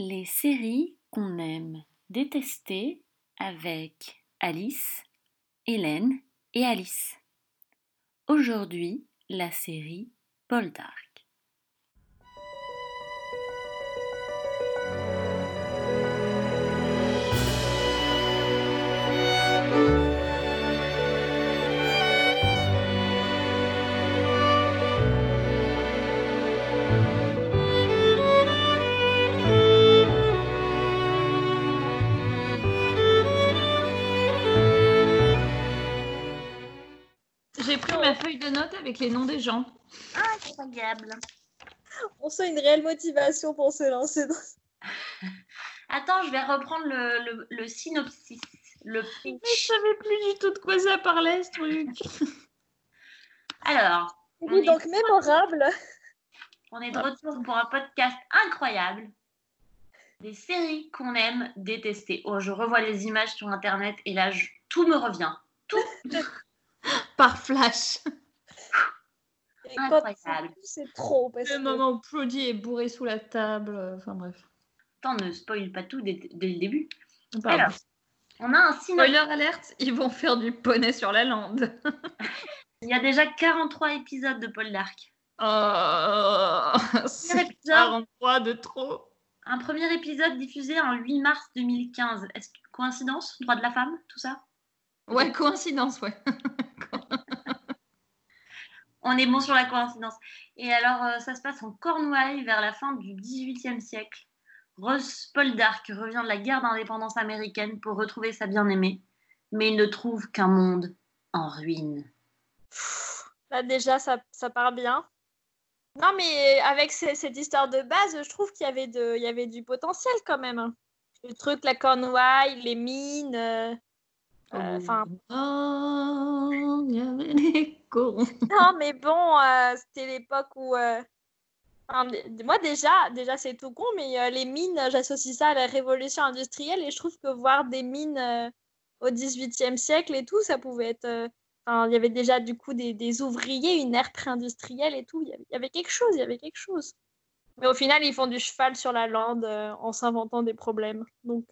Les séries qu'on aime détester avec Alice, Hélène et Alice. Aujourd'hui, la série Poldark. J'ai pris ma feuille de notes avec les noms des gens. Incroyable. On sent une réelle motivation pour se lancer dans Attends, je vais reprendre le, le- le synopsis. Le Mais je pitch. savais plus du tout de quoi ça parlait ce truc. Alors, On Oui, est- donc mémorable. on est de retour pour un podcast incroyable. Des séries qu'on aime détester. Oh, je revois les images sur internet et là, je- tout me revient. Tout. Par flash. Incroyable. c'est trop. Parce Le que... moment où Prody est bourré sous la table. euh, Enfin bref. Attends, ne spoil pas tout dès, dès le début. Pardon. Alors, On a un synopsis. Spoiler alerte, ils vont faire du poney sur la lande. Il y a déjà 43 épisodes de Paul Dark. Oh, Premier c'est épisode, 43 de trop. un premier épisode diffusé en 8 mars 2015. Est-ce que coïncidence? Droit de la femme Tout ça? Ouais, coïncidence, ouais. On est bon sur la coïncidence. Et alors, euh, ça se passe en Cornouailles vers la fin du XVIIIe siècle. Ross Paul Dark revient de la guerre d'indépendance américaine pour retrouver sa bien-aimée, mais il ne trouve qu'un monde en ruine. Là, déjà, ça, ça part bien. Non, mais avec cette histoire de base, je trouve qu'il y, avait de- il y avait du potentiel quand même. Le truc, la Cornouaille, les mines. Euh, Enfin, Oh, il y avait des non, mais bon, euh, c'était l'époque où. euh, moi, déjà, déjà c'est tout con, mais euh, les mines, j'associe ça à la révolution industrielle et je trouve que voir des mines au XVIIIe siècle et tout, ça pouvait être. il y avait déjà du coup des, des ouvriers, une ère pré-industrielle et tout. Il y, avait, il quelque chose, il y avait quelque chose. Mais au final, ils font du cheval sur la lande en s'inventant des problèmes. Donc,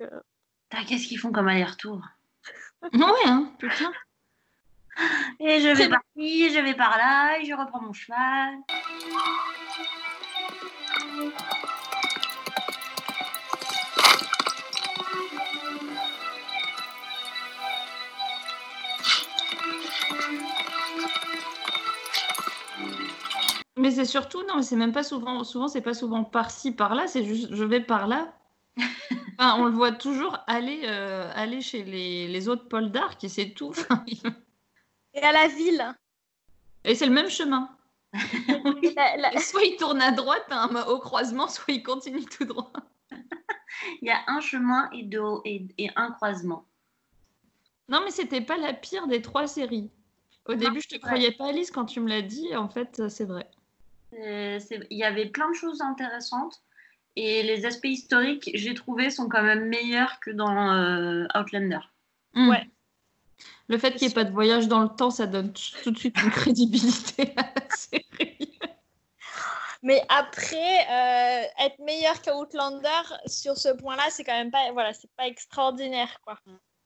Qu'est-ce qu'ils font comme aller-retour? Ouais, hein, putain. Et je vais par ici, je vais par là, et je reprends mon cheval. Mais c'est surtout, non, mais c'est même pas souvent, souvent c'est pas souvent par-ci, par-là, c'est juste je vais par là. Enfin, on le voit toujours aller, euh, aller chez les, les autres Paul d'Arc et c'est tout. Et à la ville. et c'est le même chemin. La- la- Et soit il tourne à droite hein, au croisement, soit il continue tout droit. Il y a un chemin et, deux- et, et un croisement. Non, mais c'était pas la pire des trois séries. Au début, je te croyais pas Alice quand tu me l'as dit. En fait, c'est vrai. Il y avait plein de choses intéressantes. Et les aspects historiques, j'ai trouvé, sont quand même meilleurs que dans euh, Outlander. Hmm. Ouais. Le fait qu'il n'y ait pas de voyage dans le temps, ça donne tout de suite une crédibilité à la série. Mais après, euh, être meilleur qu'Outlander sur ce point-là, c'est quand même pas, voilà, c'est pas extraordinaire, quoi.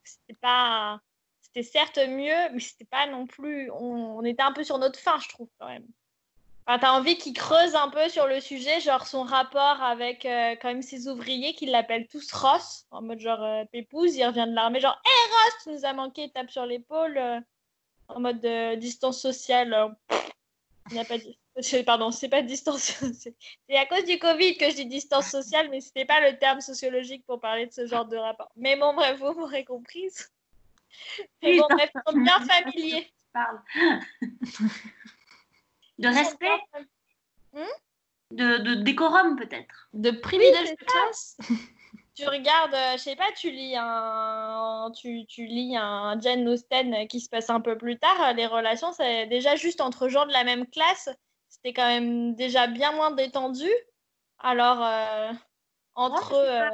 C'était pas, c'était certes mieux, mais c'était pas non plus. On, on était un peu sur notre fin, je trouve quand même. Enfin, t'as envie qu'il creuse un peu sur le sujet, genre son rapport avec euh, quand même ses ouvriers qui l'appellent tous Ross, en mode genre euh, Pépouze, il revient de l'armée, genre Hé Ross, tu nous as manqué, tape sur l'épaule, euh, en mode euh, distance sociale. il a pas de... Pardon, c'est pas distance. C'est c'est à cause du Covid que je dis distance sociale, mais c'était pas le terme sociologique pour parler de ce genre de rapport. Mais bon, bref, vous m'aurez comprise. Mais bon, bref, ils sont bien familiers. Parle. de respect, fam- de, de décorum peut-être. De privilège de classe Tu regardes, euh, je sais pas, tu lis un, tu, tu lis un Jane Austen qui se passe un peu plus tard. euh, Les relations, c'est déjà juste entre gens de la même classe, c'était quand même déjà bien moins détendu. Alors, euh, entre Ouais, euh,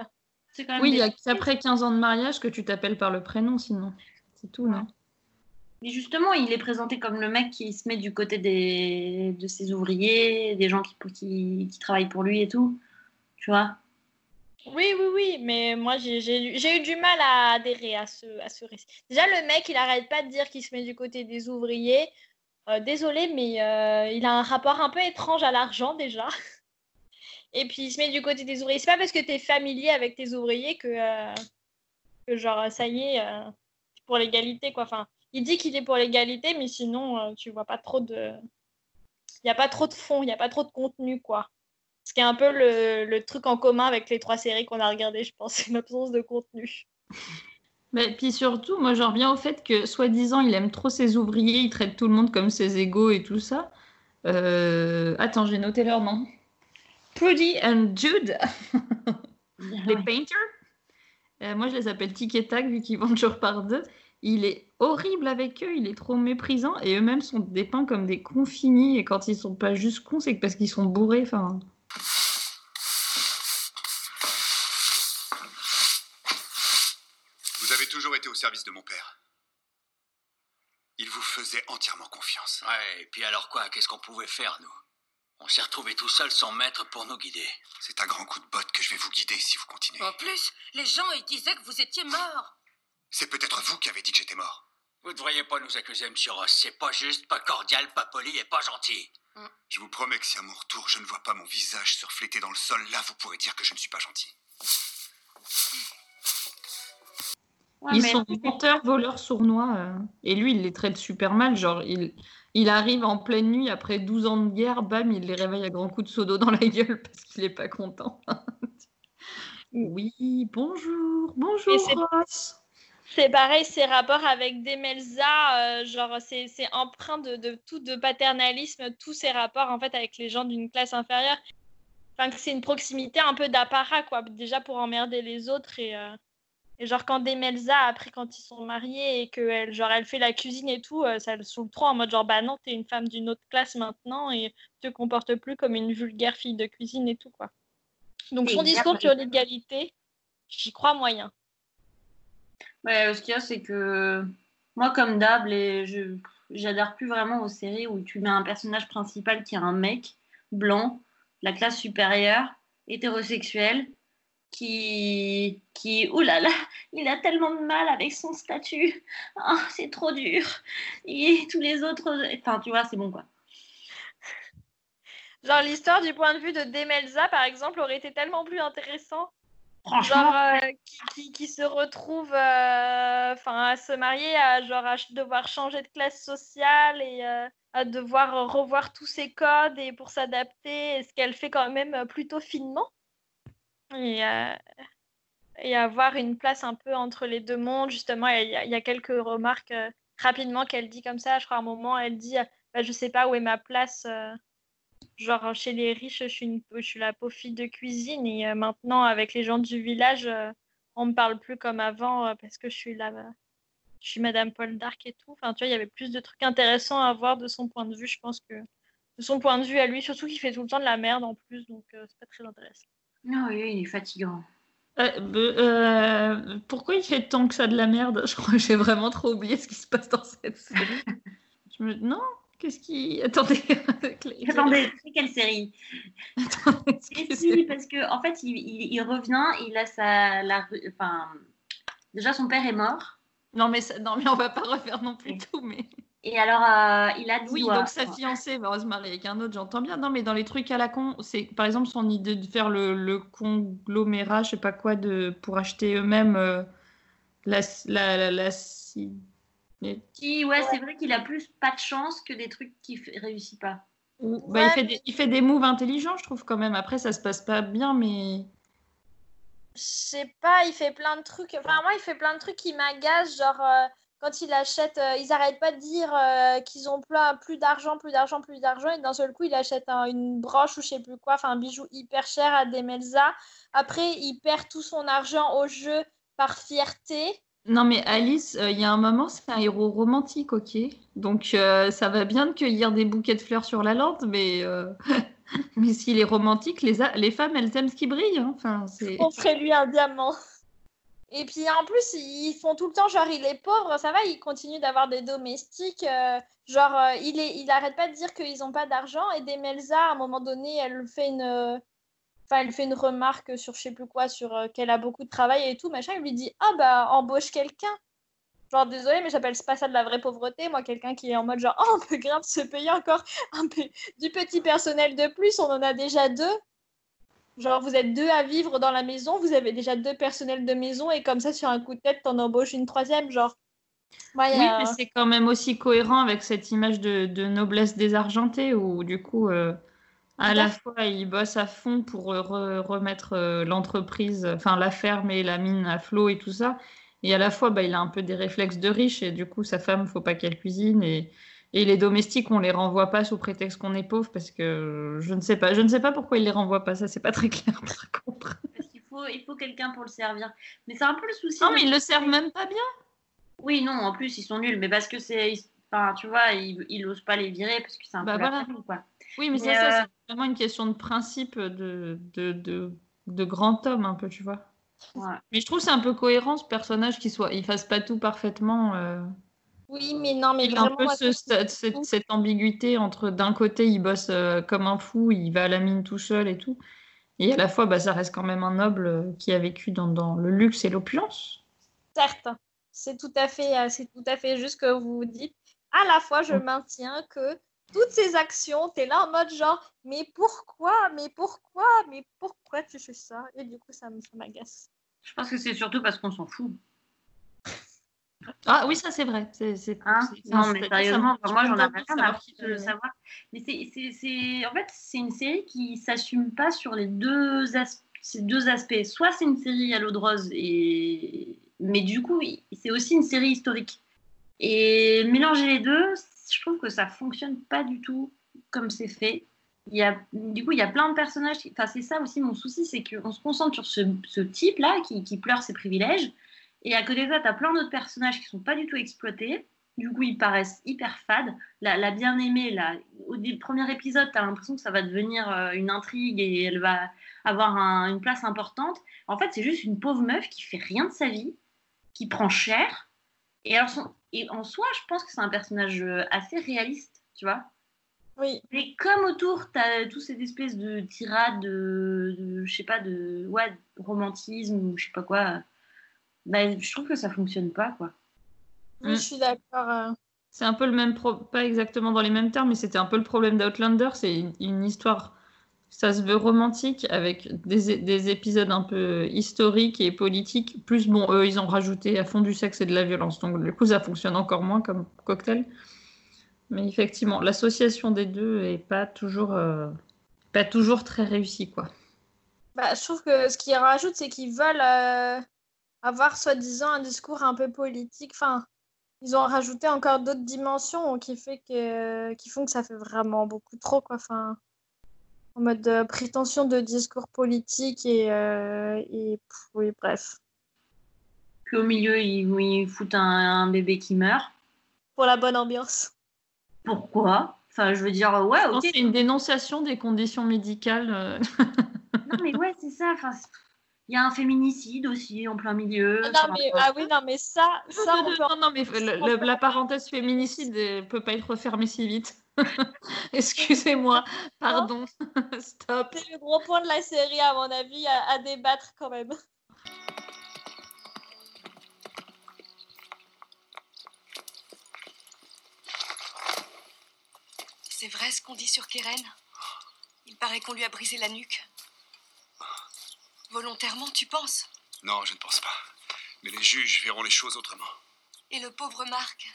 quand même Oui, il des- y a qu'après 15 ans de mariage que tu t'appelles par le prénom, sinon. C'est tout, non? Mais justement, il est présenté comme le mec qui se met du côté des... de ses ouvriers, des gens qui, qui, travaillent pour lui et tout. Tu vois Oui, oui, oui, mais moi j'ai eu du mal à adhérer à ce, à ce récit. Déjà, le mec, il arrête pas de dire qu'il se met du côté des ouvriers. Euh, désolé, mais euh, il a un rapport un peu étrange à l'argent déjà. Et puis il se met du côté des ouvriers. C'est pas parce que tu familier avec tes ouvriers que, euh, que genre, ça y est, pour l'égalité, quoi. Enfin, il dit qu'il est pour l'égalité, mais sinon, euh, tu vois pas trop de. Il n'y a pas trop de fond, il n'y a pas trop de contenu, quoi. Ce qui est un peu le, le truc en commun avec les trois séries qu'on a regardées, je pense, c'est l'absence de contenu. Mais puis surtout, moi j'en reviens au fait que soi-disant il aime trop ses ouvriers, il traite tout le monde comme ses égaux et tout ça. Euh, Attends, j'ai noté leur nom. Prudy and Jude, les painters. Euh, moi je les appelle tic et tac vu qu'ils vendent toujours par deux. Il est horrible avec eux, il est trop méprisant et eux-mêmes sont dépeints comme des cons finis et quand ils sont pas juste cons, c'est parce qu'ils sont bourrés. Enfin, Vous avez toujours été au service de mon père. Il vous faisait entièrement confiance. Ouais, et puis alors quoi Qu'est-ce qu'on pouvait faire, nous? On s'est retrouvés tout seuls sans maître pour nous guider. C'est à grands coups de botte que je vais vous guider si vous continuez. En plus, les gens ils disaient que vous étiez mort. C'est peut-être vous qui avez dit que j'étais mort. Vous devriez pas nous accuser, monsieur Ross. C'est pas juste, pas cordial, pas poli et pas gentil. Je vous promets que si à mon retour je ne vois pas mon visage se refléter dans le sol, là vous pourrez dire que je ne suis pas gentil. Ouais, ils mais- sont menteurs, voleurs, sournois. euh, et lui, il les traite super mal. Genre, il, il arrive en pleine nuit après 12 ans de guerre, bam, il les réveille à grands coups de seau d'eau dans la gueule parce qu'il est pas content. oui, bonjour, bonjour, Ross. C'est pareil, ses rapports avec Demelza, euh, genre c'est c'est empreint de, de tout de paternalisme, tous ses rapports en fait avec les gens d'une classe inférieure. Enfin, c'est une proximité un peu d'apparat, quoi, déjà pour emmerder les autres. Et, euh, et genre quand Demelza, après quand ils sont mariés et qu'elle genre, elle fait la cuisine et tout, euh, ça le saoule trop en mode genre bah non, t'es une femme d'une autre classe maintenant et te comportes plus comme une vulgaire fille de cuisine et tout, quoi. Donc son discours sur l'égalité, j'y crois moyen. Ouais, ce qu'il y a, c'est que moi, comme d'hab, je j'adhère plus vraiment aux séries où tu mets un personnage principal qui est un mec blanc, de la classe supérieure, hétérosexuel, qui, qui, oulala, il a tellement de mal avec son statut, Ah, c'est trop dur. Et tous les autres, enfin, tu vois, c'est bon quoi. Genre l'histoire du point de vue de Demelza, par exemple, aurait été tellement plus intéressant. Genre euh, qui, qui- se retrouve euh, à se marier, à, genre, devoir changer de classe sociale et euh, à devoir revoir tous ses codes et pour s'adapter, ce qu'elle fait quand même plutôt finement? Et, et avoir une place un peu entre les deux mondes, justement, il y, a- quelques remarques rapidement qu'elle dit comme ça. Je crois à un moment, elle dit bah, Je sais pas où est ma place. Genre, chez les riches, je suis, une, je suis la pauvre fille de cuisine. Et euh, maintenant, avec les gens du village, euh, on me parle plus comme avant euh, parce que je suis là. Je suis Madame Paul d'Arc et tout. Enfin, tu vois, il y avait plus de trucs intéressants à voir de son point de vue, je pense que. De son point de vue à lui, surtout qu'il fait tout le temps de la merde en plus, donc euh, c'est pas très intéressant. non, oui, il est fatigant. Euh, euh, pourquoi il fait tant que ça de la merde? Je crois que j'ai vraiment trop oublié ce qui se passe dans cette série. Je me... Non? Qu'est-ce qui. Attendez. Claire- Attendez, c'est quelle série? Attendez, Et si, parce que en fait, il, il- il revient, il a sa, la, enfin, déjà son père est mort, Non mais, ça- non, mais on va pas refaire non plus tout. Mais... et alors euh, il a dit Oui, donc sa fiancée va se marier avec un autre, j'entends bien. Non, mais dans les trucs à la con, c'est par exemple son idée de faire le, le conglomérat, je sais pas quoi, de, pour acheter eux-mêmes euh, la, la, la, la- Qui, ouais, c'est vrai qu'il a plus pas de chance que des trucs qui réussit pas. ou- bah, Ouais, il, fait des, il fait des moves intelligents, je trouve quand même. Après, ça se passe pas bien, mais. Je sais pas, il fait plein de trucs. Enfin, moi, il fait plein de trucs qui m'agacent. Genre, euh, quand il achète, euh, ils arrêtent pas de dire euh, qu'ils ont plein, plus d'argent, plus d'argent, plus d'argent. Et d'un seul coup, il achète un- une broche ou je sais plus quoi, enfin, un bijou hyper cher à Demelza. Après, il perd tout son argent au jeu par fierté. Non, mais Alice, euh, il y a un moment, c'est un héros romantique, ok Donc, euh, ça va bien de cueillir des bouquets de fleurs sur la lande, mais, euh, mais s'il est romantique, les, les femmes, elles aiment ce qui brille. hein. Enfin, c'est... Offrez-lui un diamant. Et puis en plus, ils font tout le temps genre il est pauvre, ça va, il continue d'avoir des domestiques. genre, il, est, il arrête pas de dire qu'ils ont pas d'argent. Et Demelza, à un moment donné, elle fait une. Enfin, elle fait une remarque sur je sais plus quoi, sur euh, qu'elle a beaucoup de travail et tout, machin. Il lui dit Ah bah, embauche quelqu'un. Genre, désolé, mais j'appelle pas ça de la vraie pauvreté. Moi, quelqu'un qui est en mode genre Oh, on peut grave se payer encore un peu du petit personnel de plus, on en a déjà deux. Genre, vous êtes deux à vivre dans la maison, vous avez déjà deux personnels de maison, et comme ça, sur un coup de tête, t'en embauches une troisième, genre. Ouais, Oui, euh, mais c'est quand même aussi cohérent avec cette image de, de noblesse désargentée où du coup, euh, à la fois, il bosse à fond pour euh, re- remettre euh, l'entreprise, enfin la ferme et la mine à flot et tout ça. Et à la fois, bah, il a un peu des réflexes de riche et du coup, sa femme, faut pas qu'elle cuisine. Et, et les domestiques, on les renvoie pas sous prétexte qu'on est pauvre parce que je ne sais pas. Je ne sais pas pourquoi il les renvoie pas. Ça, c'est pas très clair par contre. Parce qu'il faut, il faut quelqu'un pour le servir. Mais c'est un peu le souci. Non, mais ils le servent même pas bien. Oui, non, en plus, ils sont nuls. Mais parce que c'est. Enfin, tu vois, il, il ose pas les virer parce que c'est un Bah peu la voilà. famille, quoi. Oui, mais, Mais, ça, ça, euh, c'est vraiment une question de principe de, de, de, de grand homme, un peu, tu vois. Ouais. Mais je trouve que c'est un peu cohérent ce personnage qui soit, il fasse pas tout parfaitement. euh. Oui, mais non, mais Il a un vraiment. peu ce- cette, cette- ambiguïté entre d'un côté il bosse euh, comme un fou, il va à la mine tout seul et tout, et à la fois bah, ça reste quand même un noble euh, qui a vécu dans, dans le luxe et l'opulence. Certes, c'est tout à fait, c'est tout à fait juste ce que vous dites. À la fois, je maintiens que toutes ces actions, tu es là en mode genre, mais pourquoi, mais pourquoi, mais pourquoi tu fais ça? Et du coup, ça m'agace. Je pense que c'est surtout parce qu'on s'en fout. Ah oui, ça c'est vrai. C'est, c'est- Hein? non, mais sérieusement, moi je j'en ai rien de à de savoir. Mais c'est, c'est, c'est- en fait, c'est une série qui s'assume pas sur les deux, as- ces deux aspects. Soit c'est une série à l'eau de rose, et... mais du coup, c'est aussi une série historique. Et mélanger les deux, je trouve que ça fonctionne pas du tout comme c'est fait. Il y a, du coup, il y a plein de personnages. Enfin, c'est ça aussi mon souci, c'est qu'on se concentre sur ce, type-là qui, pleure ses privilèges. Et à côté de ça, tu as plein d'autres personnages qui sont pas du tout exploités. Du coup, ils paraissent hyper fades. La, bien-aimée, là, au premier épisode, tu as l'impression que ça va devenir euh, une intrigue et elle va avoir un- une place importante. En fait, c'est juste une pauvre meuf qui fait rien de sa vie, qui prend cher. Et, alors son- et en soi, je pense que c'est un personnage euh, assez réaliste, tu vois. Oui, Mais comme autour, tu as tous cette espèce de tirade, de, de- je sais pas, de ouais, de romantisme ou je sais pas quoi, bah, je trouve que ça fonctionne pas, quoi. oui, je suis d'accord. euh. C'est un peu le même, pro- pas exactement dans les mêmes termes, mais c'était un peu le problème d'Outlander. C'est une, une histoire, ça se veut romantique avec des, des épisodes un peu historiques et politiques. Plus, bon, eux, ils ont rajouté à fond du sexe et de la violence. Donc, du coup, ça fonctionne encore moins comme cocktail. Mais effectivement, l'association des deux est pas toujours, euh, pas toujours très réussie, quoi. Bah, je trouve que ce qu'ils rajoutent, c'est qu'ils veulent euh, avoir soi-disant un discours un peu politique. Enfin, ils ont rajouté encore d'autres dimensions qui, fait que, qui font que ça fait vraiment beaucoup trop. Quoi. Enfin, en mode euh, prétention de discours politique et, euh, et pff, oui, bref. Puis au milieu, ils, ils foutent un, un bébé qui meurt. Pour la bonne ambiance. Pourquoi? Enfin, je veux dire, ouais, Je pense ok. C'est une dénonciation des conditions médicales. euh, Non, mais ouais, c'est ça. Enfin, il y a un féminicide aussi en plein milieu. Ah, non, mais, ah oui, non, mais ça, ça on peut non, non, mais le- le- la parenthèse féminicide ne peut pas être refermée si vite. Excusez-moi, pardon, stop. C'est le gros point de la série, à mon avis, à, à débattre quand même. C'est vrai ce qu'on dit sur Keren? Il paraît qu'on lui a brisé la nuque. Volontairement, tu penses? Non, je ne pense pas. Mais les juges verront les choses autrement. Et le pauvre Marc?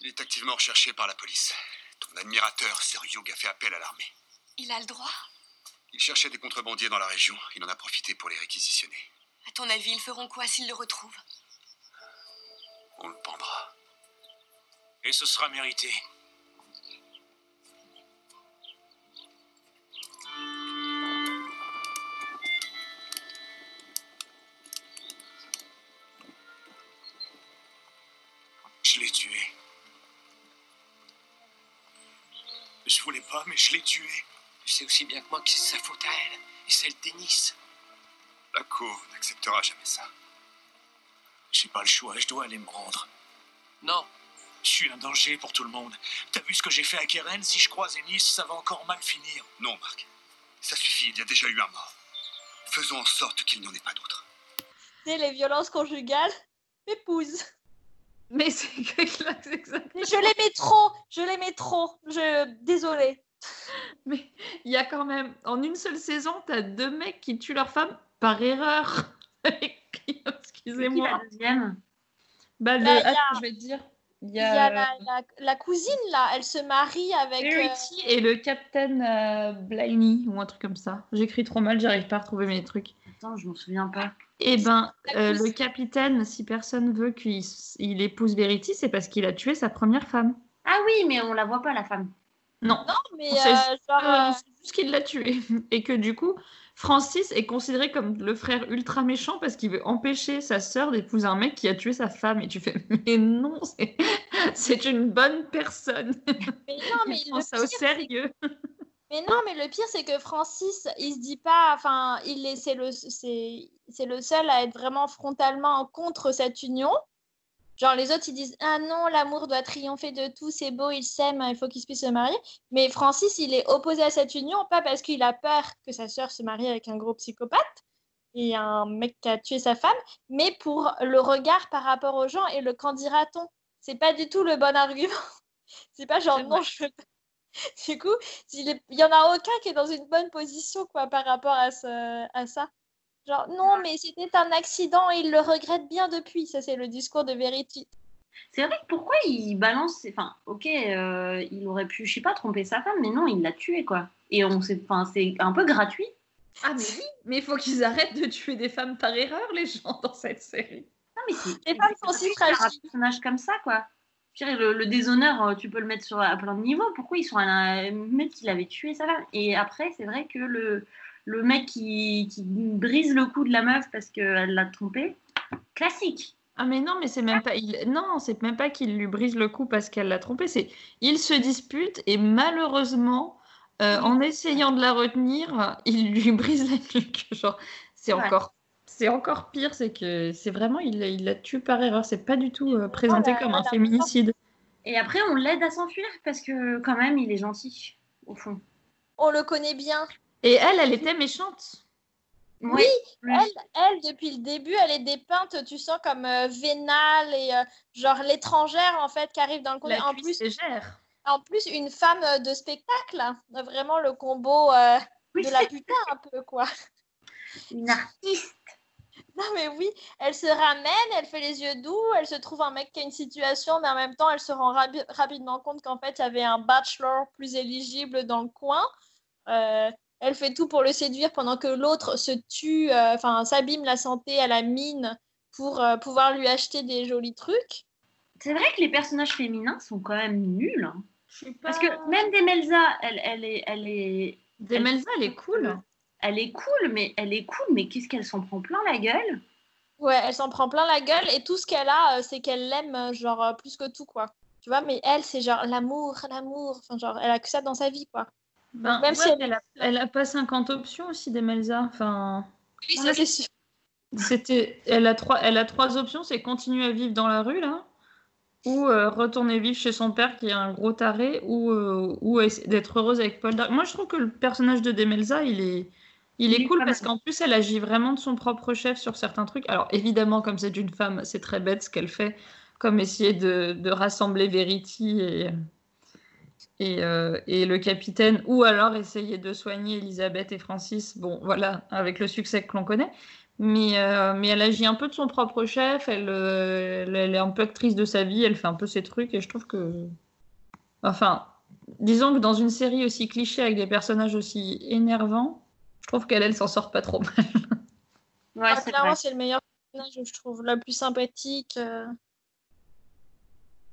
Il est activement recherché par la police. Ton admirateur, Sir Hugh, a fait appel à l'armée. Il a le droit Il cherchait des contrebandiers dans la région. Il en a profité pour les réquisitionner. À ton avis, ils feront quoi s'ils le retrouvent? On le pendra. Et ce sera mérité. Je voulais pas, mais je l'ai tué. Tu sais aussi bien que moi que c'est sa faute à elle et celle d'Ennis. La cour n'acceptera jamais ça. J'ai pas le choix, je dois aller me rendre. Non, Je suis un danger pour tout le monde. T'as vu ce que j'ai fait à Keren? Si je croise Ennis, ça va encore mal finir. Non, Marc. Ça suffit, il y a déjà eu un mort. Faisons en sorte qu'il n'y en ait pas sais, les violences conjugales, épouse. Mais c'est que c'est exact. Mais je l'aimais trop, je l'aimais trop. Je... Désolée. Mais il y a quand même, en une seule saison, t'as deux mecs qui tuent leur femme par erreur. C'est qui Excusez-moi. la deuxième? Bah, le- Bah, a- je vais te dire. Il y Il y a, a la, la- la cousine là, elle se marie avec. euh, Verity et le Captain euh, Bliney ou un truc comme ça. J'écris trop mal, j'arrive pas à retrouver mes trucs. Attends, je m'en souviens pas. Eh ben, euh, le capitaine, si personne veut qu'il il épouse Verity, c'est parce qu'il a tué sa première femme. Ah oui, mais on la voit pas, la femme. Non, mais C'est- euh, genre. euh, c'est juste qu'il l'a tué. Et que du coup, Francis est considéré comme le frère ultra méchant parce qu'il veut empêcher sa sœur d'épouser un mec qui a tué sa femme. Et tu fais, mais non, c'est- c'est une bonne personne. mais non, mais Il prend ça pire, au sérieux. Mais non, mais le pire, c'est que Francis, il se dit pas, enfin, il est, c'est le, c'est, c'est le seul à être vraiment frontalement contre cette union. Genre, les autres, ils disent, ah non, l'amour doit triompher de tout, c'est beau, ils s'aiment, il faut qu'ils puissent se marier. Mais Francis, il est opposé à cette union, pas parce qu'il a peur que sa sœur se marie avec un gros psychopathe et un mec qui a tué sa femme, mais pour le regard par rapport aux gens et le qu'en dira-t-on? C'est pas du tout le bon argument. C'est pas genre, non, je veux du coup, il est- il y en a aucun qui est dans une bonne position quoi par rapport à, ce, à ça. Genre non, mais c'était un accident et il le regrette bien depuis. Ça c'est le discours de Verity. C'est vrai que pourquoi il balance. Enfin, ok, euh, il aurait pu, je sais pas, tromper sa femme, mais non, il l'a tué, quoi. Et on c'est un peu gratuit. Ah mais oui, mais il faut qu'ils arrêtent de tuer des femmes par erreur, les gens, dans cette série. Non, mais c'est. Les femmes sont c'est si fragiles. Un personnage comme ça, quoi. Le, le déshonneur, euh, tu peux le mettre sur, à plein de niveaux. Pourquoi ils sont à un mec qui l'avait tué sa femme Et après, c'est vrai que le, le mec qui, qui brise le cou de la meuf parce qu'elle l'a trompé, classique. Ah mais non, mais c'est même pas il... non, c'est même pas qu'il lui brise le cou parce qu'elle l'a trompé, c'est il se dispute et malheureusement euh, en essayant de la retenir, il lui brise la nuque. Genre c'est Ouais. encore c'est encore pire, c'est que c'est vraiment il l'a- il l'a tué par erreur, c'est pas du tout euh, présenté la- comme un féminicide. Et après, on l'aide à s'enfuir parce que, quand même, il est gentil, au fond. On le connaît bien. Et elle, elle était méchante. Oui. Elle, elle, depuis le début, elle est dépeinte, tu sens comme euh, vénale et euh, genre l'étrangère en fait qui arrive dans le coin. En plus, légère. en plus, une femme de spectacle, hein. vraiment le combo euh, Oui, de la putain un peu quoi. une artiste. Non mais oui, elle se ramène, elle fait les yeux doux, elle se trouve un mec qui a une situation, mais en même temps, elle se rend rabi- rapidement compte qu'en fait, il y avait un bachelor plus éligible dans le coin. Euh, elle fait tout pour le séduire pendant que l'autre se tue, euh, enfin s'abîme la santé à la mine pour euh, pouvoir lui acheter des jolis trucs. C'est vrai que les personnages féminins sont quand même nuls. hein. Parce que même Demelza, elle, elle est, elle est, Demelza, elle est cool. Elle est cool, mais elle est cool, mais qu'est-ce qu'elle s'en prend plein la gueule? Ouais, elle s'en prend plein la gueule et tout ce qu'elle a, euh, c'est qu'elle l'aime, euh, genre euh, plus que tout quoi. Tu vois, mais elle, c'est genre l'amour, l'amour. Enfin, genre, elle a que ça dans sa vie quoi. Ben, Même ouais, si elle- elle, a, elle a pas 50 options aussi, Demelza. Enfin, Oui, ça c'est sûr. c'était, elle a trois, elle a trois options, c'est continuer à vivre dans la rue là, ou euh, retourner vivre chez son père qui est un gros taré, ou, euh, ou d'être heureuse avec Paul Dark. Moi, je trouve que le personnage de Demelza, il est, il est cool parce qu'en plus, elle agit vraiment de son propre chef sur certains trucs. Alors évidemment, comme c'est une femme, c'est très bête ce qu'elle fait, comme essayer de, de rassembler Verity et et, euh, et le capitaine, ou alors essayer de soigner Elisabeth et Francis, bon voilà, avec le succès que l'on connaît. Mais, euh, mais elle agit un peu de son propre chef, elle, euh, elle, elle est un peu actrice de sa vie, elle fait un peu ses trucs, et je trouve que. Enfin, disons que dans une série aussi cliché avec des personnages aussi énervants, trouve qu'elle, elle s'en sort pas trop mal. Ouais, Ah, clairement, c'est le meilleur personnage, je trouve, le plus sympathique. euh.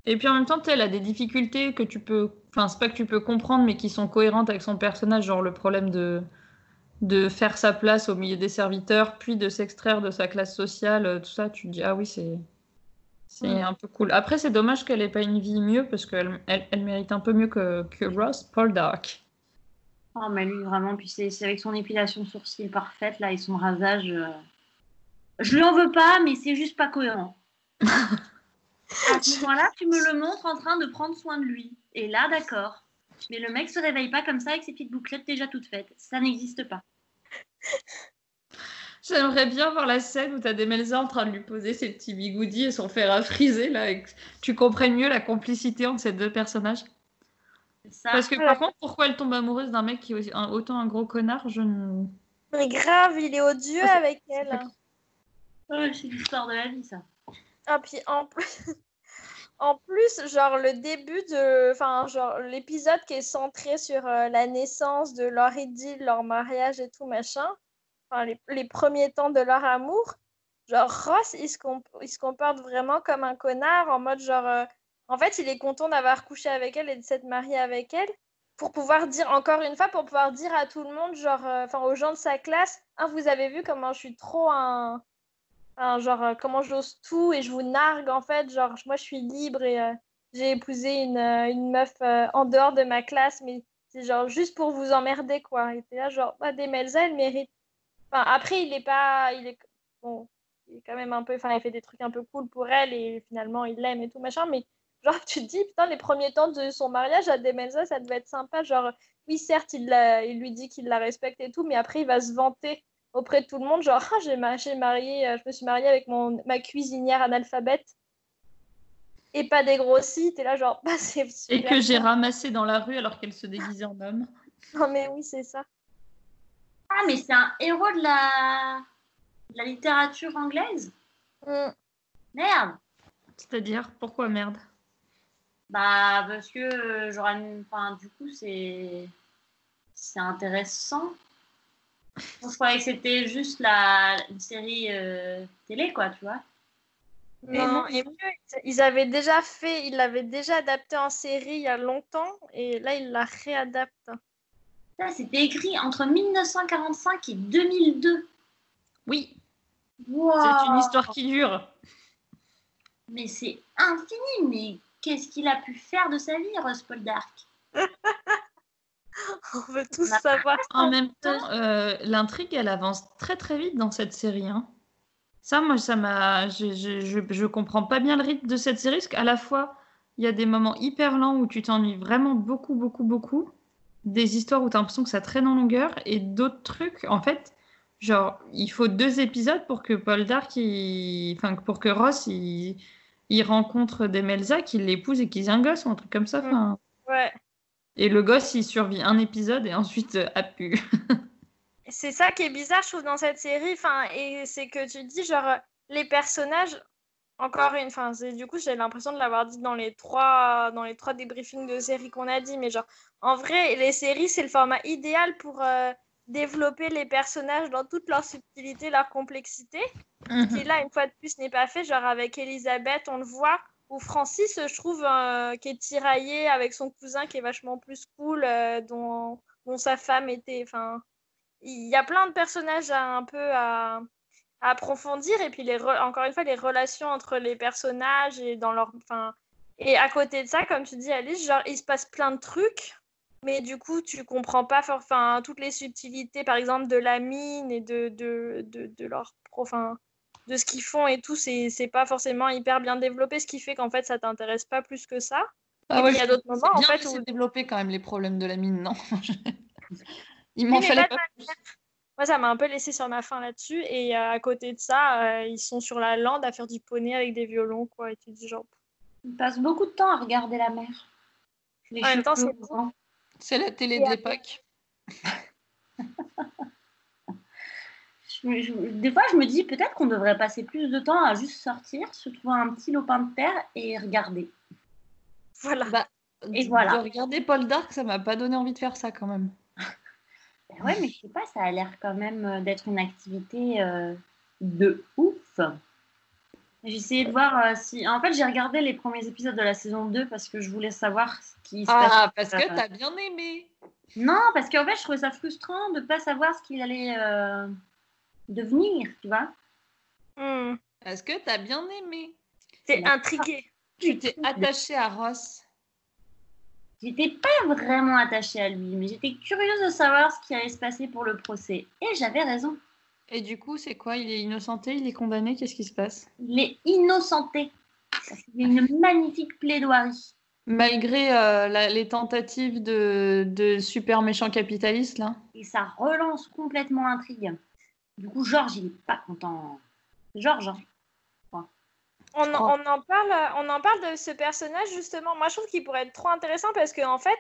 Et puis en même temps, elle a des difficultés que tu peux. Enfin, c'est pas que tu peux comprendre, mais qui sont cohérentes avec son personnage, genre le problème de de faire sa place au milieu des serviteurs, puis de s'extraire de sa classe sociale, euh, tout ça, tu te dis ah oui, c'est c'est Mm. un peu cool. Après, c'est dommage qu'elle ait pas une vie mieux parce qu'elle elle, elle mérite un peu mieux que, que Ross Paul Dark. Oh, mais lui, vraiment, puis c'est avec son épilation sourcil parfaite, là, et son rasage. euh, Je lui en veux pas, mais c'est juste pas cohérent. à ce moment-là, tu me le montres en train de prendre soin de lui. Et là, d'accord. Mais le mec se réveille pas comme ça avec ses petites bouclettes déjà toutes faites. Ça n'existe pas. J'aimerais bien voir la scène où t'as Demelza en train de lui poser ses petits bigoudis et son fer à friser là. et que tu comprennes mieux la complicité entre ces deux personnages. Ça. Parce que par contre, pourquoi elle tombe amoureuse d'un mec qui est aussi- un- autant un gros connard, je ne. Mais grave, il est odieux Ah, avec elle. hein. Ouais, c'est l'histoire de la vie, ça. Ah, puis en plus, en plus, genre le début de. Enfin, genre l'épisode qui est centré sur euh, la naissance de leur idylle, leur mariage et tout machin. Enfin, les, les premiers temps de leur amour. Genre, Ross, il se, comp- il se comporte vraiment comme un connard, en mode genre. euh, en fait, il est content d'avoir couché avec elle et de s'être marié avec elle. Pour pouvoir dire, encore une fois, pour pouvoir dire à tout le monde, genre, euh, enfin, aux gens de sa classe, ah, vous avez vu comment je suis trop un. Genre, euh, comment j'ose tout et je vous nargue en fait. Genre, moi je suis libre et euh, j'ai épousé une, une meuf en dehors de ma classe, mais c'est genre juste pour vous emmerder quoi. Et là, genre, bah, Demelza, elle mérite. Enfin, après, il est pas. Il est, bon, il est quand même un peu. Enfin, il fait des trucs un peu cool pour elle et finalement il l'aime et tout machin, mais genre, tu te dis, putain, les premiers temps de son mariage à Demelza, ça devait être sympa. Genre, oui, certes, il, la- il lui dit qu'il la respecte et tout, mais après, il va se vanter auprès de tout le monde, genre ah, j'ai ma- j'ai marié, euh, je me suis mariée avec mon ma cuisinière analphabète et pas dégrossie, t'es là genre bah c'est Et que j'ai ramassé dans la rue alors qu'elle se déguisait en homme. Non mais oui c'est ça. Ah, mais c'est un héros de la... de la littérature anglaise? Mm. Merde C'est-à-dire, pourquoi merde? Bah, parce que, euh, genre, elle- enfin, du coup, c'est. C'est intéressant. Je croyais que c'était juste la... une série euh, télé, quoi, tu vois. Non, et mieux, ils- ils avaient déjà fait, ils l'avaient déjà adapté en série il y a longtemps et là ils la réadaptent. Ça, c'était écrit entre 1945 et 2002. Oui, Wow. c'est une histoire qui dure. Mais c'est infini, mais qu'est-ce qu'il a pu faire de sa vie, Ross Paul Dark On veut tous savoir. En même temps, euh, l'intrigue, elle avance très très vite dans cette série. hein. Ça, moi, ça m'a. Je, je, je, je comprends pas bien le rythme de cette série, parce qu'à la fois, il y a des moments hyper lents où tu t'ennuies vraiment beaucoup, beaucoup, beaucoup. Des histoires où tu as l'impression que ça traîne en longueur, et d'autres trucs, en fait, genre, il faut deux épisodes pour que Paul Dark, il... enfin, pour que Ross, il, il rencontre Demelza, qu'il l'épouse et qu'ils aient un gosse, ou un truc comme ça. enfin. Ouais. Et le gosse, il survit un épisode et ensuite euh, a pu. C'est ça qui est bizarre, je trouve, dans cette série. Enfin, et c'est que tu dis, genre, les personnages, encore une fois, du coup, j'ai l'impression de l'avoir dit dans les trois, dans les trois débriefings de séries qu'on a dit, mais genre, en vrai, les séries, c'est le format idéal pour euh, développer les personnages dans toute leur subtilité, leur complexité. qui là, une fois de plus, n'est pas fait. Genre avec Elisabeth, on le voit. Ou Francis, je trouve, euh, qui est tiraillé avec son cousin qui est vachement plus cool, euh, dont, dont sa femme était. Enfin, il y a plein de personnages à, un peu à, à approfondir. Et puis, les re- encore une fois, les relations entre les personnages et dans leur. Enfin, et à côté de ça, comme tu dis, Alice, genre, il se passe plein de trucs. Mais du coup, tu comprends pas for- enfin, toutes les subtilités, par exemple, de la mine et de, de, de, de leur. Enfin, de ce qu'ils font et tout, c'est c'est pas forcément hyper bien développé, ce qui fait qu'en fait ça t'intéresse pas plus que ça. Ah Et ouais, il y a d'autres moments, en fait, où- développer quand même les problèmes de la mine, non? Il Oui, m'en mais fallait pas pas de plus. Moi, ça m'a un peu laissé sur ma faim là-dessus. Et euh, à côté de ça, euh, ils sont sur la lande à faire du poney avec des violons, quoi. Et tu dis genre. Il passe beaucoup de temps à regarder la mer. Les En même temps, c'est blancs. C'est la télé de l'époque. Je- je- des fois, je me dis peut-être qu'on devrait passer plus de temps à juste sortir, se trouver un petit lopin de terre et regarder. Voilà. Bah, Et de- voilà. De regarder Paul Dark, ça m'a pas donné envie de faire ça quand même. Ben ouais, mais je sais pas, ça a l'air quand même euh, d'être une activité euh, de ouf. J'ai essayé de voir euh, si. En fait, j'ai regardé les premiers épisodes de la saison 2 parce que je voulais savoir ce qui se Ah, passait. parce que t'as bien aimé. Non, parce qu'en fait, je trouvais ça frustrant de pas savoir ce qu'il allait euh, devenir, tu vois. Hmm. Parce que t'as bien aimé. T'es intrigué. Tu t'es attaché à Ross. J'étais pas vraiment attachée à lui, mais j'étais curieuse de savoir ce qui allait se passer pour le procès. Et j'avais raison. Et du coup, c'est quoi? Il est innocenté? Il est condamné? Qu'est-ce qui se passe? Il est innocenté. C'est une magnifique plaidoirie. Malgré euh, la- les tentatives de, de super méchants capitalistes, là. Et ça relance complètement l'intrigue. Du coup, Georges, il est pas content. Georges, hein. On, en- Oh. on en parle, on en parle de ce personnage justement. Moi, je trouve qu'il pourrait être trop intéressant parce que en fait,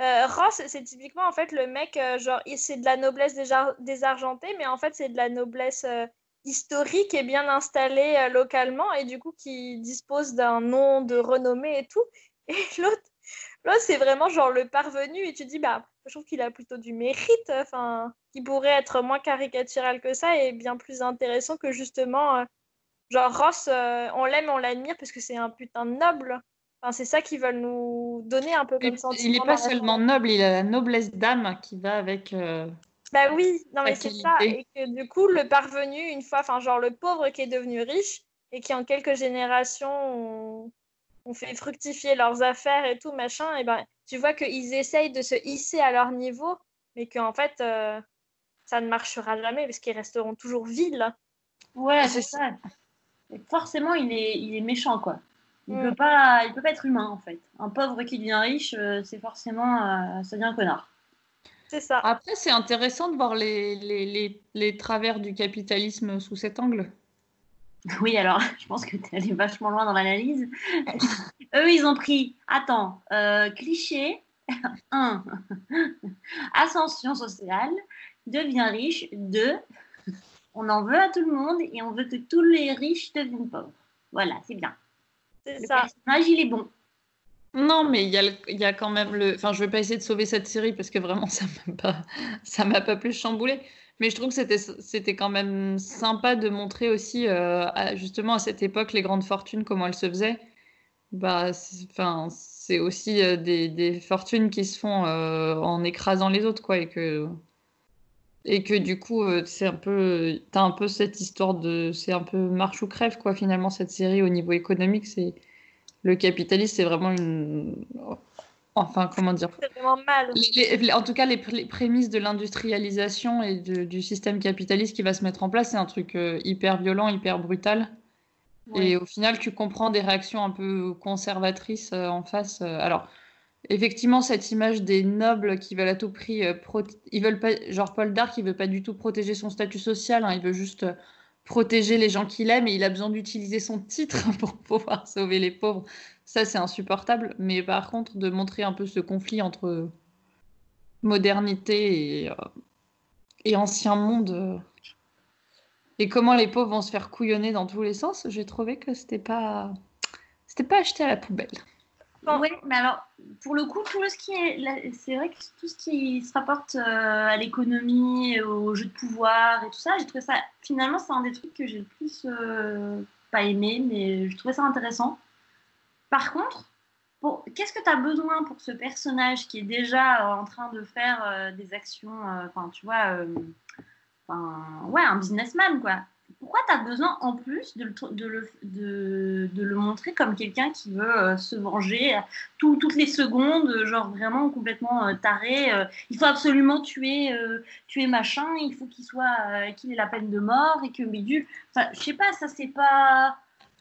euh, Ross, c'est typiquement en fait le mec, euh, genre, c'est de la noblesse désargentée, mais en fait, c'est de la noblesse euh, historique et bien installée localement et du coup qui dispose d'un nom de renommée et tout. Et l'autre, l'autre, c'est vraiment genre le parvenu et tu dis bah, je trouve qu'il a plutôt du mérite, enfin, qui pourrait être moins caricatural que ça et bien plus intéressant que justement. Genre Ross, on l'aime, on l'admire parce que c'est un putain de noble. Enfin, c'est ça qu'ils veulent nous donner un peu comme sentiment. il est dans pas seulement noble, il a la noblesse d'âme qui va avec. euh, Bah oui, non mais c'est ça. Et que du coup, le parvenu, une fois, enfin genre le pauvre qui est devenu riche et qui en quelques générations ont, fait fructifier leurs affaires et tout, machin, et ben tu vois qu'ils essayent de se hisser à leur niveau, mais qu'en fait, euh, ça ne marchera jamais parce qu'ils resteront toujours vils. Ouais, c'est c'est ça. Et Forcément, il est, il est méchant, quoi. Il Mm. peut pas, il peut pas être humain, en fait. Un pauvre qui devient riche, euh, c'est forcément, euh, ça devient un connard. C'est ça. Après, c'est intéressant de voir les, les, les, les travers du capitalisme sous cet angle. Oui, alors, je pense que tu es allé vachement loin dans l'analyse. Eux, ils ont pris, attends, euh, cliché 1. Ascension sociale, devient riche 2. On en veut à tout le monde et on veut que tous les riches deviennent pauvres. Voilà, c'est bien. C'est Le ça. personnage, il est bon. Non, mais il y, a le- il y a quand même le. Enfin, je vais pas essayer de sauver cette série parce que vraiment, ça m'a pas, ça m'a pas plus chamboulé. Mais je trouve que c'était, c'était quand même sympa de montrer aussi, euh, à- justement, à cette époque, les grandes fortunes, comment elles se faisaient. Bah, c'est, enfin, c'est aussi euh, des, des fortunes qui se font euh, en écrasant les autres, quoi, et que. Et que du coup, euh, c'est un peu, t'as un peu cette histoire de, c'est un peu marche ou crève, quoi, finalement, cette série au niveau économique, c'est, le capitalisme, c'est vraiment une. Enfin, comment dire? C'est vraiment mal. Les- les- En tout cas, les, pr- les prémices de l'industrialisation et de- du système capitaliste qui va se mettre en place, c'est un truc euh, hyper violent, hyper brutal. Et au final, tu comprends des réactions un peu conservatrices euh, en face. Alors, effectivement, cette image des nobles qui veulent à tout prix. euh, Ils veulent pas. Genre, Paul Dark, il veut pas du tout protéger son statut social, hein, il veut juste euh, protéger les gens qu'il aime et il a besoin d'utiliser son titre pour pouvoir sauver les pauvres. Ça, c'est insupportable. Mais par contre, de montrer un peu ce conflit entre modernité et, euh, ancien monde. euh, et comment les pauvres vont se faire couillonner dans tous les sens, j'ai trouvé que c'était pas c'était pas acheté à la poubelle. Oui, mais alors, pour le coup, tout ce qui est. C'est vrai que tout ce qui se rapporte euh, à l'économie, au jeu de pouvoir et tout ça, j'ai trouvé ça. Finalement, c'est un des trucs que j'ai le plus euh, pas aimé, mais je trouvais ça intéressant. Par contre, qu'est-ce que tu as besoin pour ce personnage qui est déjà en train de faire euh, des actions, enfin, tu vois, ouais, un businessman, quoi? Pourquoi tu as besoin en plus de le, tr- de le, de, de le montrer comme quelqu'un qui veut euh, se venger euh, tout- toutes les secondes, euh, genre vraiment complètement euh, taré euh, Il faut absolument tuer, tuer machin, il faut qu'il soit qu'il ait la peine de mort et que. Enfin, je sais pas, ça c'est pas.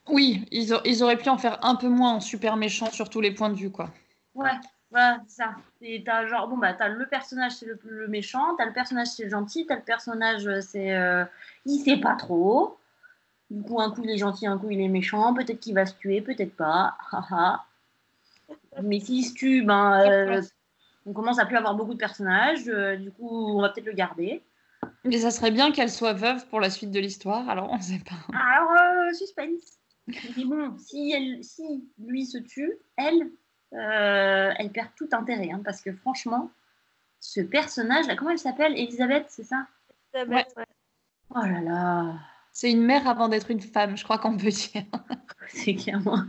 Oui, ils, a- ils auraient pu en faire un peu moins en super méchant sur tous les points de vue, quoi. Ouais, voilà, c'est ça. Et t'as genre, bon, bah, t'as le personnage, c'est le, le méchant, t'as le personnage, c'est le gentil, t'as le personnage, euh, c'est. euh, il sait pas trop. Du coup, un coup, il est gentil, un coup, il est méchant. Peut-être qu'il va se tuer, peut-être pas. Mais s'il se tue, ben. euh, on commence à plus avoir beaucoup de personnages. euh, du coup, on va peut-être le garder. Mais ça serait bien qu'elle soit veuve pour la suite de l'histoire, alors on sait pas. Alors, suspense. Mais bon, si, elle, si lui se tue, elle, euh, elle perd tout intérêt. hein, parce que franchement, ce personnage-là, comment elle s'appelle? Elisabeth, c'est ça? Ouais. Oh là là C'est une mère avant d'être une femme, je crois qu'on peut dire. C'est clairement.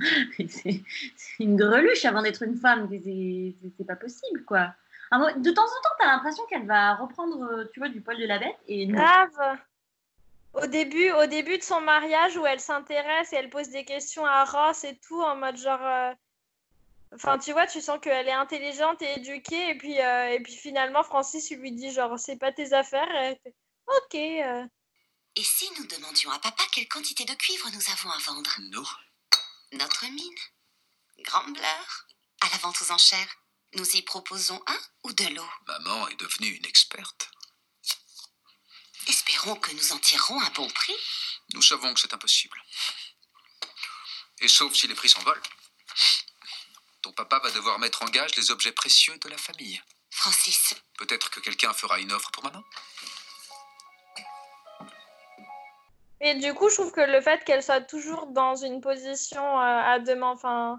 C'est c'est une greluche avant d'être une femme. c'est- pas possible, quoi. Ah, De temps en temps, t'as l'impression qu'elle va reprendre, euh, tu vois, du poil de la bête. Et. Grave. Au début, au début de son mariage où elle s'intéresse et elle pose des questions à Ross et tout en mode genre. euh, Enfin, tu vois, tu sens qu'elle est intelligente et éduquée et puis, euh, et puis finalement Francis il lui dit genre c'est pas tes affaires. Et elle fait, ok. euh. Et si nous demandions à papa quelle quantité de cuivre nous avons à vendre? Nous Notre mine Grambler À la vente aux enchères, nous y proposons un ou de l'eau? Maman est devenue une experte. Espérons que nous en tirerons un bon prix. Nous savons que c'est impossible. Et sauf si les prix s'envolent. Ton papa va devoir mettre en gage les objets précieux de la famille. Francis, Peut-être que quelqu'un fera une offre pour maman? Et du coup, je trouve que le fait qu'elle soit toujours dans une position euh, à demander, enfin,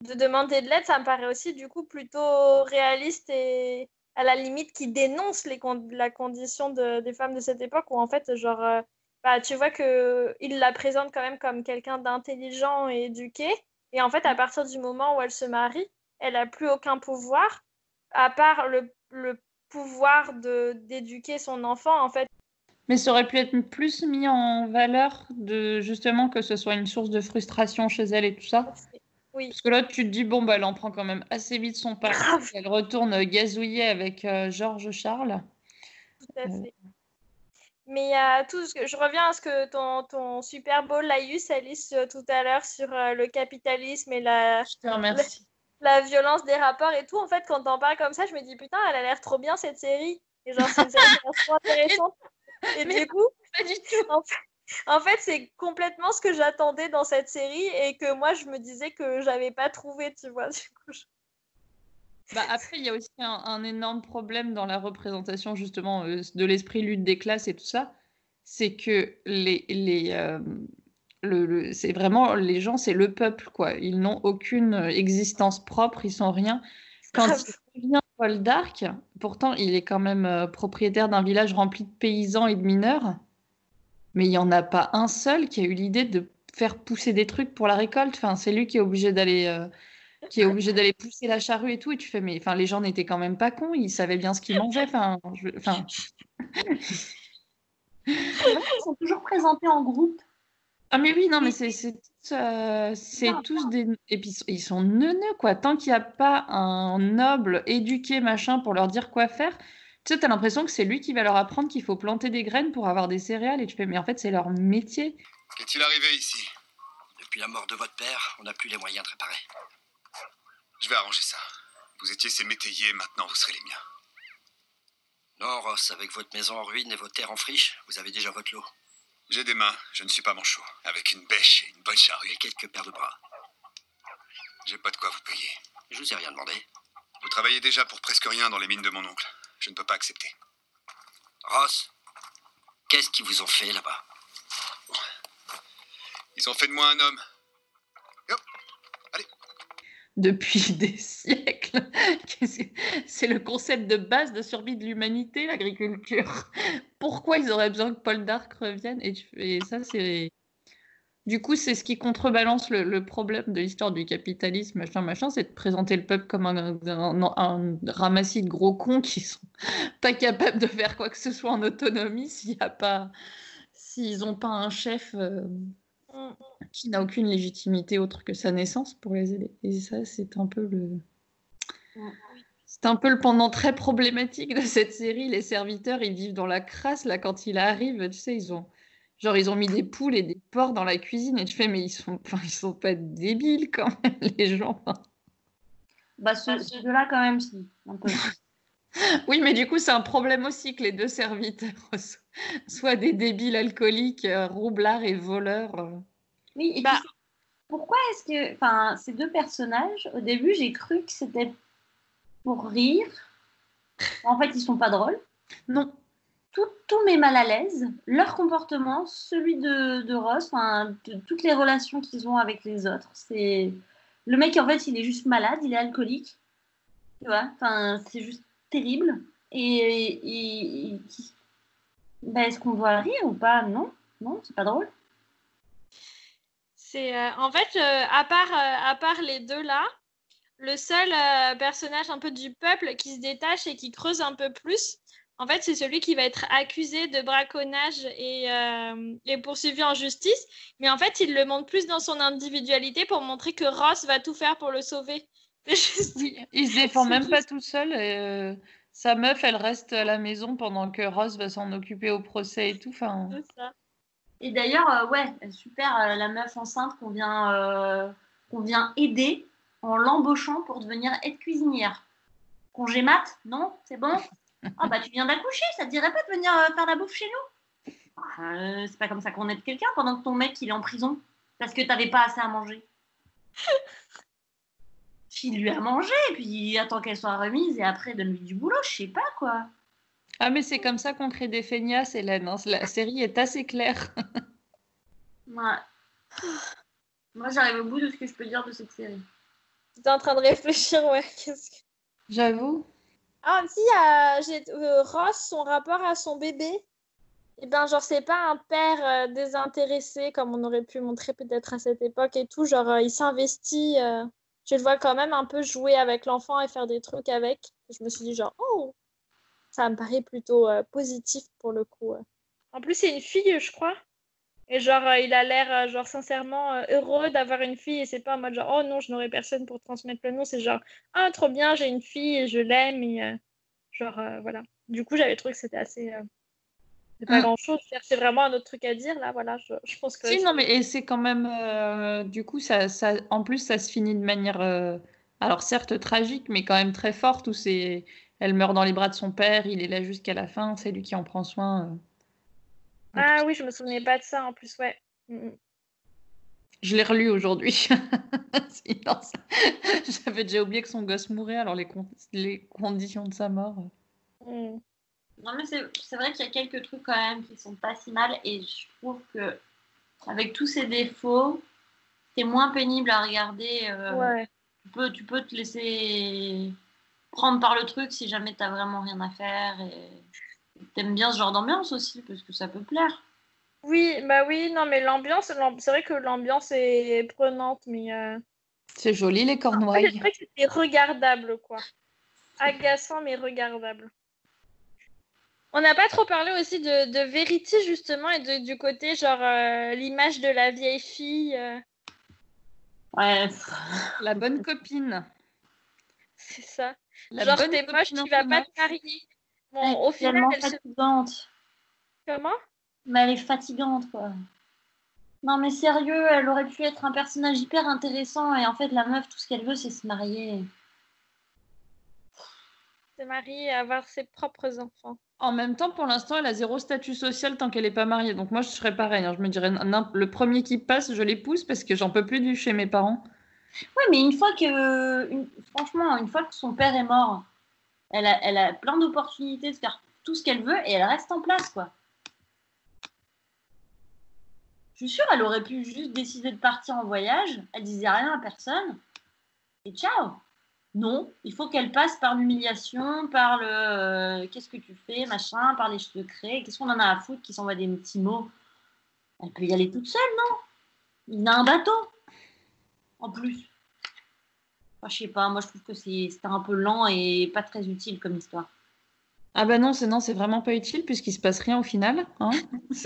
de demander de l'aide, ça me paraît aussi du coup plutôt réaliste et à la limite qui dénonce les con- la condition de- des femmes de cette époque où en fait, genre, euh, bah, tu vois que il la présente quand même comme quelqu'un d'intelligent et éduqué. Et en fait, à partir du moment où elle se marie, elle a plus aucun pouvoir à part le, le pouvoir de d'éduquer son enfant. En fait, Mais ça aurait pu être plus mis en valeur de justement que ce soit une source de frustration chez elle et tout ça. oui. Parce que là, tu te dis, bon, bah, elle en prend quand même assez vite son parti. Elle retourne gazouiller avec euh, Georges Charles. Tout à Euh. Mais il y a tout ce que je reviens à ce que ton, ton super beau laïus Alice euh, tout à l'heure sur euh, le capitalisme et la, Je te remercie. la violence des rapports et tout. En fait, quand t'en parles comme ça, je me dis putain, elle a l'air trop bien cette série. Et genre, c'est a trop intéressante. Et Mais du coup, Pas du tout. en fait, en fait, c'est complètement ce que j'attendais dans cette série et que moi, je me disais que j'avais pas trouvé, tu vois. Du coup, je- Bah, après, il y a aussi un, un énorme problème dans la représentation justement euh, de l'esprit lutte des classes et tout ça. C'est que les, les, euh, le, le- c'est vraiment les gens, c'est le peuple, quoi. Ils n'ont aucune euh, existence propre, ils sont rien. Quand il devient Paul d'Arc, pourtant, il est quand même euh, propriétaire d'un village rempli de paysans et de mineurs, mais il n'y en a pas un seul qui a eu l'idée de faire pousser des trucs pour la récolte. Enfin, c'est lui qui est obligé d'aller qui est obligé d'aller pousser la charrue et tout. Et tu fais, mais enfin, les gens n'étaient quand même pas cons, ils savaient bien ce qu'ils mangeaient. Enfin, je- enfin, Ils sont toujours présentés en groupe. ah mais oui, non, mais c'est c'est tous, euh, c'est tous des et puis ils sont- ils sont neuneux quoi. Tant qu'il n'y a pas un noble éduqué machin pour leur dire quoi faire, tu sais, t'as l'impression que c'est lui qui va leur apprendre qu'il faut planter des graines pour avoir des céréales. Et tu fais, mais en fait, c'est leur métier. Qu'est-il arrivé ici? Depuis la mort de votre père, on n'a plus les moyens de réparer. Je vais arranger ça. Vous étiez ses métayers, maintenant vous serez les miens. Non, Ross, avec votre maison en ruine et vos terres en friche, vous avez déjà votre lot. J'ai des mains, je ne suis pas manchot. Avec une bêche et une bonne charrue. Et quelques paires de bras. J'ai pas de quoi vous payer. Je vous ai rien demandé. Vous travaillez déjà pour presque rien dans les mines de mon oncle. Je ne peux pas accepter. Ross, qu'est-ce qu'ils vous ont fait là-bas? Ils ont fait de moi un homme. Depuis des siècles. C'est? Le concept de base de survie de l'humanité, l'agriculture. Pourquoi ils auraient besoin que Paul d'Arc revienne? Et, ça, c'est. Du coup, c'est ce qui contrebalance le, problème de l'histoire du capitalisme, machin, machin, c'est de présenter le peuple comme un, ramassis de gros cons qui sont pas capables de faire quoi que ce soit en autonomie s'il a pas, s'ils n'ont pas un chef. euh. Qui n'a aucune légitimité autre que sa naissance pour les aider. Et ça, c'est un peu le. C'est un peu le pendant très problématique de cette série. Les serviteurs, ils vivent dans la crasse là quand il arrive. Tu sais, ils ont genre ils ont mis des poules et des porcs dans la cuisine et tu fais mais ils sont, enfin, ils sont pas débiles quand même les gens. Bah, ceux, ceux là quand même, si. Oui, mais du coup, c'est un problème aussi que les deux serviteurs so- soient des débiles alcooliques, euh, roublards et voleurs. euh. Oui, et Bah. puis, pourquoi est-ce que. Enfin, ces deux personnages, au début, j'ai cru que c'était pour rire. En fait, ils sont pas drôles. Non, Tout, tout met mal à l'aise. Leur comportement, celui de, de Ross, enfin, de toutes les relations qu'ils ont avec les autres. C'est. Le mec, en fait, il est juste malade, il est alcoolique. Tu vois Enfin, c'est juste terrible. Et. bah, est-ce qu'on doit rire ou pas? Non, non, c'est pas drôle. C'est euh, en fait euh, à part euh, à part les deux là, le seul personnage un peu du peuple qui se détache et qui creuse un peu plus, en fait, c'est celui qui va être accusé de braconnage et, et poursuivi en justice. Mais en fait, il le montre plus dans son individualité pour montrer que Ross va tout faire pour le sauver. C'est juste- Oui, il se défend même pas tout seul. et, euh, sa meuf, elle reste à la maison pendant que Ross va s'en occuper au procès et tout. Enfin, c'est ça. Et d'ailleurs, euh, ouais, super, euh, la meuf enceinte qu'on vient, qu'on vient aider en l'embauchant pour devenir aide cuisinière. Congé mat Non C'est bon? Ah bah tu viens d'accoucher, ça te dirait pas de venir faire la bouffe chez nous? C'est pas comme ça qu'on aide quelqu'un pendant que ton mec il est en prison parce que t'avais pas assez à manger. File-lui à manger, puis attends qu'elle soit remise et après donne-lui du boulot, je sais pas quoi. Ah, mais c'est comme ça qu'on crée des feignasses, Hélène. hein. La série est assez claire. Ouais. Moi j'arrive au bout de ce que je peux dire de cette série. J'étais en train de réfléchir, ouais. Qu'est-ce que... J'avoue. Ah, si, euh, euh, Ross, son rapport à son bébé. Eh ben, genre, c'est pas un père euh, désintéressé comme on aurait pu montrer peut-être à cette époque et tout. Genre, euh, il s'investit. Je le vois quand même un peu jouer avec l'enfant et faire des trucs avec. Je me suis dit, genre, oh, ça me paraît plutôt euh, positif pour le coup. En plus, c'est une fille, je crois. Et genre, euh, il a l'air, euh, genre, sincèrement heureux d'avoir une fille. Et c'est pas en mode, genre, oh non, je n'aurai personne pour transmettre le nom. C'est genre, ah, trop bien, j'ai une fille et je l'aime. Et genre, voilà. Du coup, j'avais trouvé que c'était assez. C'est pas Mm. grand chose. C'est vraiment un autre truc à dire, là. Voilà, je, je pense que. Si, non, mais et c'est quand même. euh, du coup, ça, ça, en plus, ça se finit de manière. euh, alors, certes, tragique, mais quand même très forte, où c'est. Elle meurt dans les bras de son père, il est là jusqu'à la fin, c'est lui qui en prend soin. euh. Ah oui, je me souvenais pas de ça en plus, ouais. Mm, mm. Je l'ai relu aujourd'hui. J'avais déjà oublié que son gosse mourait, alors les, con- les conditions de sa mort. euh. Non, mais c'est c'est vrai qu'il y a quelques trucs quand même qui sont pas si mal et je trouve que avec tous ces défauts, c'est moins pénible à regarder. euh, Ouais. tu, peux, tu peux te laisser prendre par le truc si jamais t'as vraiment rien à faire et t'aimes bien ce genre d'ambiance aussi parce que ça peut plaire. Oui, bah oui, non, mais l'ambiance, l'amb- c'est vrai que l'ambiance est prenante, mais. euh, C'est joli, les cornouailles. j'ai trouvé que c'était regardable, quoi. Agaçant, mais regardable. On n'a pas trop parlé aussi de, de Verity, justement, et de- du côté, genre, euh, l'image de la vieille fille. euh, Ouais, La bonne copine. c'est ça. La genre, bonne t'es moche, tu vas pas te marier. Bon, elle au final, elle se... fatigante. Comment? Mais elle est fatigante, quoi. Non, mais sérieux, elle aurait pu être un personnage hyper intéressant et en fait, la meuf, tout ce qu'elle veut, c'est se marier. Se marier et avoir ses propres enfants. En même temps, pour l'instant, elle a zéro statut social tant qu'elle n'est pas mariée. Donc moi, je serais pareil. hein. Je me dirais, le premier qui passe, je l'épouse parce que j'en peux plus du chez mes parents. Ouais, mais une fois que, franchement, une fois que son père est mort, elle a, elle a plein d'opportunités de faire tout ce qu'elle veut et elle reste en place, quoi. Je suis sûre, elle aurait pu juste décider de partir en voyage, elle disait rien à personne, et ciao. Non, il faut qu'elle passe par l'humiliation, par le euh, qu'est-ce que tu fais, machin, par les secrets, qu'est-ce qu'on en a à foutre qui s'envoie des petits mots. Elle peut y aller toute seule, non? Il a un bateau, en plus. Enfin, je sais pas, moi je trouve que c'est- un peu lent et pas très utile comme histoire. Ah bah non, c'est non, vraiment pas utile puisqu'il se passe rien au final. hein.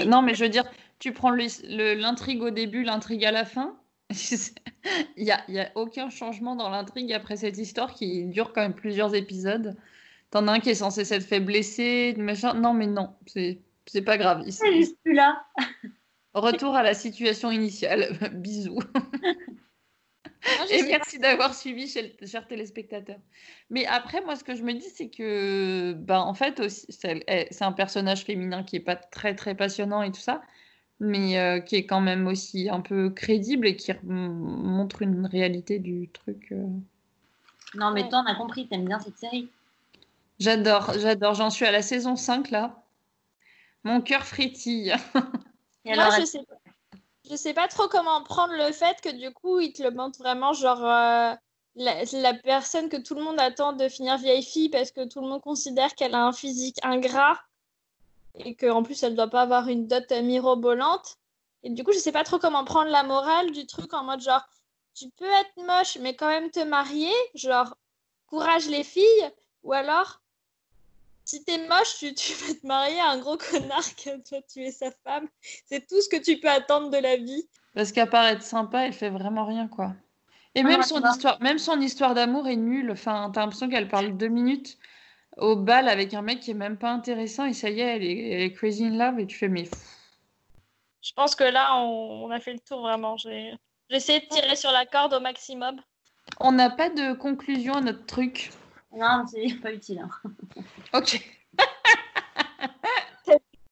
Non, mais je veux dire, tu prends l'intrigue au début, l'intrigue à la fin. Il n'y a, y a aucun changement dans l'intrigue après cette histoire qui dure quand même plusieurs épisodes. T'en as un qui est censé s'être fait blesser, machin. Non, mais non, c'est c'est pas grave. Il- Elle est juste plus là. Retour à la situation initiale. Bisous. Et merci d'avoir suivi, chers téléspectateurs. Mais après, moi, ce que je me dis, c'est que, ben, en fait, aussi, c'est elle- c'est un personnage féminin qui est pas très, très passionnant et tout ça, mais euh, qui est quand même aussi un peu crédible et qui montre une réalité du truc. euh. Non, mais toi, on a compris, t'aimes bien cette série. J'adore, j'adore. J'en suis à la saison 5, là. Mon cœur frétille. Et Moi, alors, je sais, je sais pas trop comment prendre le fait que du coup, il te le montre vraiment genre euh, la, la personne que tout le monde attend de finir vieille fille parce que tout le monde considère qu'elle a un physique ingrat et qu'en plus, elle doit pas avoir une dot mirobolante. Et du coup, je sais pas trop comment prendre la morale du truc en mode genre, tu peux être moche mais quand même te marier, genre, courage les filles, ou alors. Si t'es moche, tu, tu vas te marier à un gros connard qui va tuer sa femme. C'est tout ce que tu peux attendre de la vie. Parce qu'à part être sympa, elle fait vraiment rien, quoi. Et Ah, même ouais, son histoire, même son histoire d'amour est nulle. Enfin, t'as l'impression qu'elle parle deux minutes au bal avec un mec qui est même pas intéressant et ça y est, elle est, elle est crazy in love et tu fais mais Je pense que là, on, on a fait le tour vraiment. J'ai j'ai essayé de tirer sur la corde au maximum. on n'a pas de conclusion à notre truc. Non, c'est pas utile. hein. Ok.